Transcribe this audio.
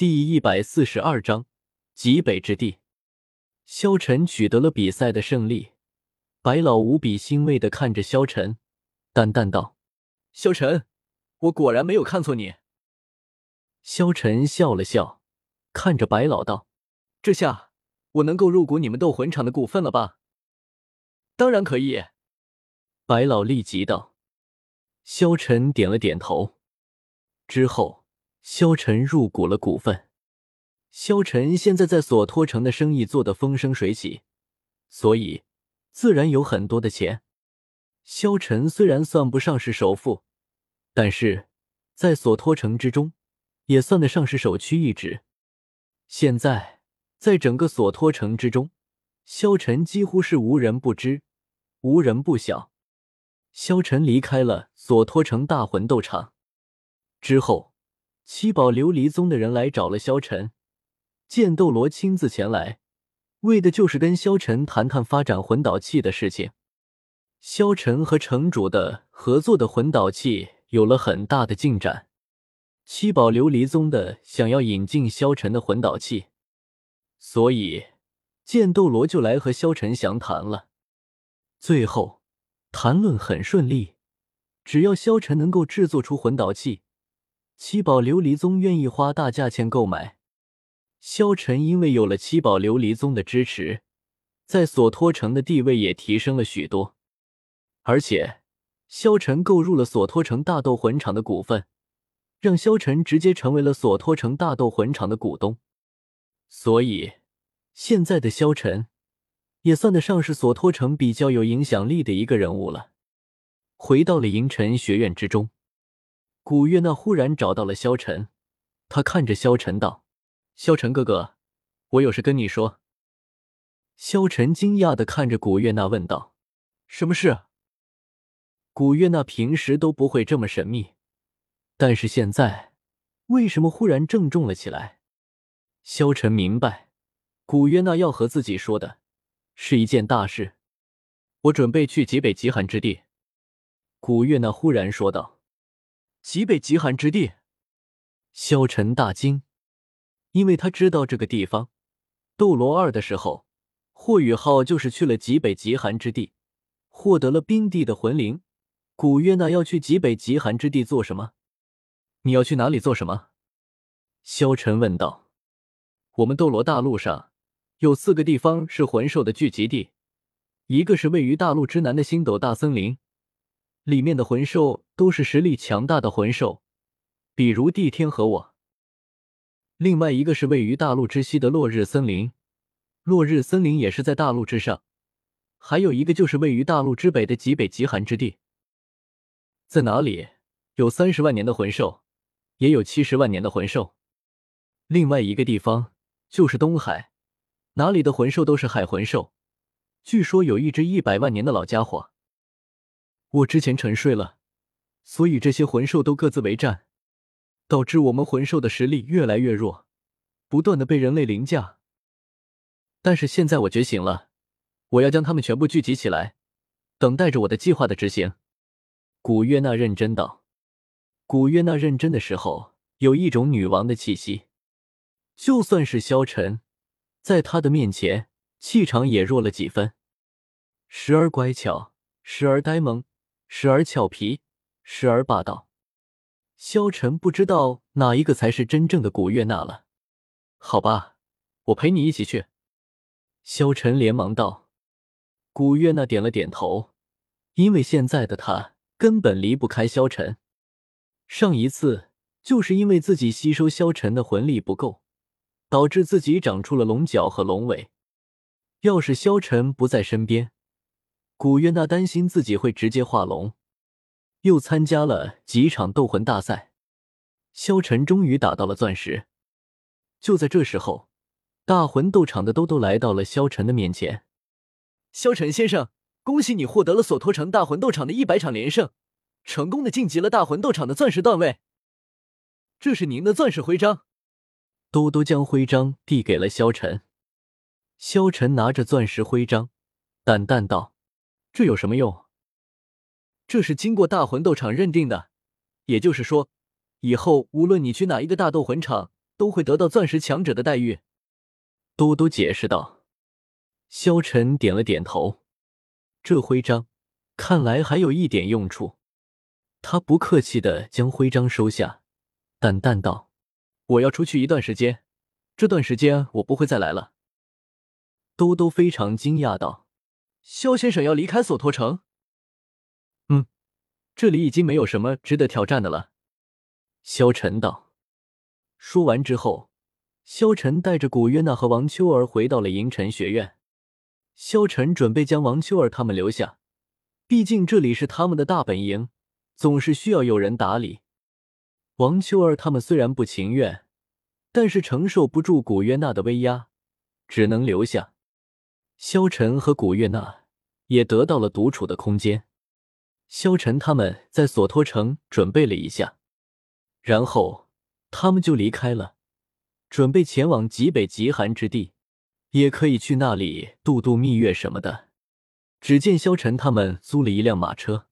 第一百四十二章极北之地。萧晨取得了比赛的胜利，白老无比欣慰的看着萧晨，淡淡道：“萧晨，我果然没有看错你。”萧晨笑了笑，看着白老道：“这下我能够入股你们斗魂场的股份了吧？”“当然可以。”白老立即道。萧晨点了点头，之后。萧晨入股了股份。萧晨现在在索托城的生意做得风生水起，所以自然有很多的钱。萧晨虽然算不上是首富，但是在索托城之中也算得上是首屈一指。现在在整个索托城之中，萧晨几乎是无人不知，无人不晓。萧晨离开了索托城大魂斗场之后。七宝琉璃宗的人来找了萧晨，剑斗罗亲自前来，为的就是跟萧晨谈谈发展魂导器的事情。萧晨和城主的合作的魂导器有了很大的进展，七宝琉璃宗的想要引进萧晨的魂导器，所以剑斗罗就来和萧晨详谈了。最后谈论很顺利，只要萧晨能够制作出魂导器。七宝琉璃宗愿意花大价钱购买。萧晨因为有了七宝琉璃宗的支持，在索托城的地位也提升了许多。而且，萧晨购入了索托城大斗魂场的股份，让萧晨直接成为了索托城大斗魂场的股东。所以，现在的萧晨也算得上是索托城比较有影响力的一个人物了。回到了银尘学院之中。古月娜忽然找到了萧晨，他看着萧晨道：“萧晨哥哥，我有事跟你说。”萧晨惊讶的看着古月娜问道：“什么事？”古月娜平时都不会这么神秘，但是现在为什么忽然郑重了起来？萧晨明白，古月娜要和自己说的是一件大事。我准备去极北极寒之地。”古月娜忽然说道。极北极寒之地，萧晨大惊，因为他知道这个地方。斗罗二的时候，霍雨浩就是去了极北极寒之地，获得了冰帝的魂灵。古月娜要去极北极寒之地做什么？你要去哪里做什么？萧晨问道。我们斗罗大陆上有四个地方是魂兽的聚集地，一个是位于大陆之南的星斗大森林。里面的魂兽都是实力强大的魂兽，比如帝天和我。另外一个是位于大陆之西的落日森林，落日森林也是在大陆之上。还有一个就是位于大陆之北的极北极寒之地，在哪里有三十万年的魂兽，也有七十万年的魂兽。另外一个地方就是东海，哪里的魂兽都是海魂兽，据说有一只一百万年的老家伙。我之前沉睡了，所以这些魂兽都各自为战，导致我们魂兽的实力越来越弱，不断的被人类凌驾。但是现在我觉醒了，我要将他们全部聚集起来，等待着我的计划的执行。古月娜认真道。古月娜认真的时候，有一种女王的气息，就算是萧晨，在她的面前，气场也弱了几分，时而乖巧，时而呆萌。时而俏皮，时而霸道，萧晨不知道哪一个才是真正的古月娜了。好吧，我陪你一起去。萧晨连忙道。古月娜点了点头，因为现在的她根本离不开萧晨。上一次就是因为自己吸收萧晨的魂力不够，导致自己长出了龙角和龙尾。要是萧晨不在身边，古月娜担心自己会直接化龙，又参加了几场斗魂大赛。萧晨终于打到了钻石。就在这时候，大魂斗场的兜兜来到了萧晨的面前。萧晨先生，恭喜你获得了索托城大魂斗场的一百场连胜，成功的晋级了大魂斗场的钻石段位。这是您的钻石徽章。兜兜将徽章递给了萧晨。萧晨拿着钻石徽章，淡淡道。这有什么用？这是经过大魂斗场认定的，也就是说，以后无论你去哪一个大斗魂场，都会得到钻石强者的待遇。多多解释道。萧晨点了点头，这徽章看来还有一点用处。他不客气的将徽章收下，淡淡道：“我要出去一段时间，这段时间我不会再来了。”多多非常惊讶道：“萧先生要离开索托城？”“嗯，这里已经没有什么值得挑战的了。”萧晨道。说完之后，萧晨带着古月娜和王秋儿回到了银尘学院。萧晨准备将王秋儿他们留下，毕竟这里是他们的大本营。总是需要有人打理。王秋儿他们虽然不情愿，但是承受不住古月娜的威压，只能留下。萧晨和古月娜也得到了独处的空间。萧晨他们在索托城准备了一下，然后他们就离开了，准备前往极北极寒之地，也可以去那里度度蜜月什么的。只见萧晨他们租了一辆马车。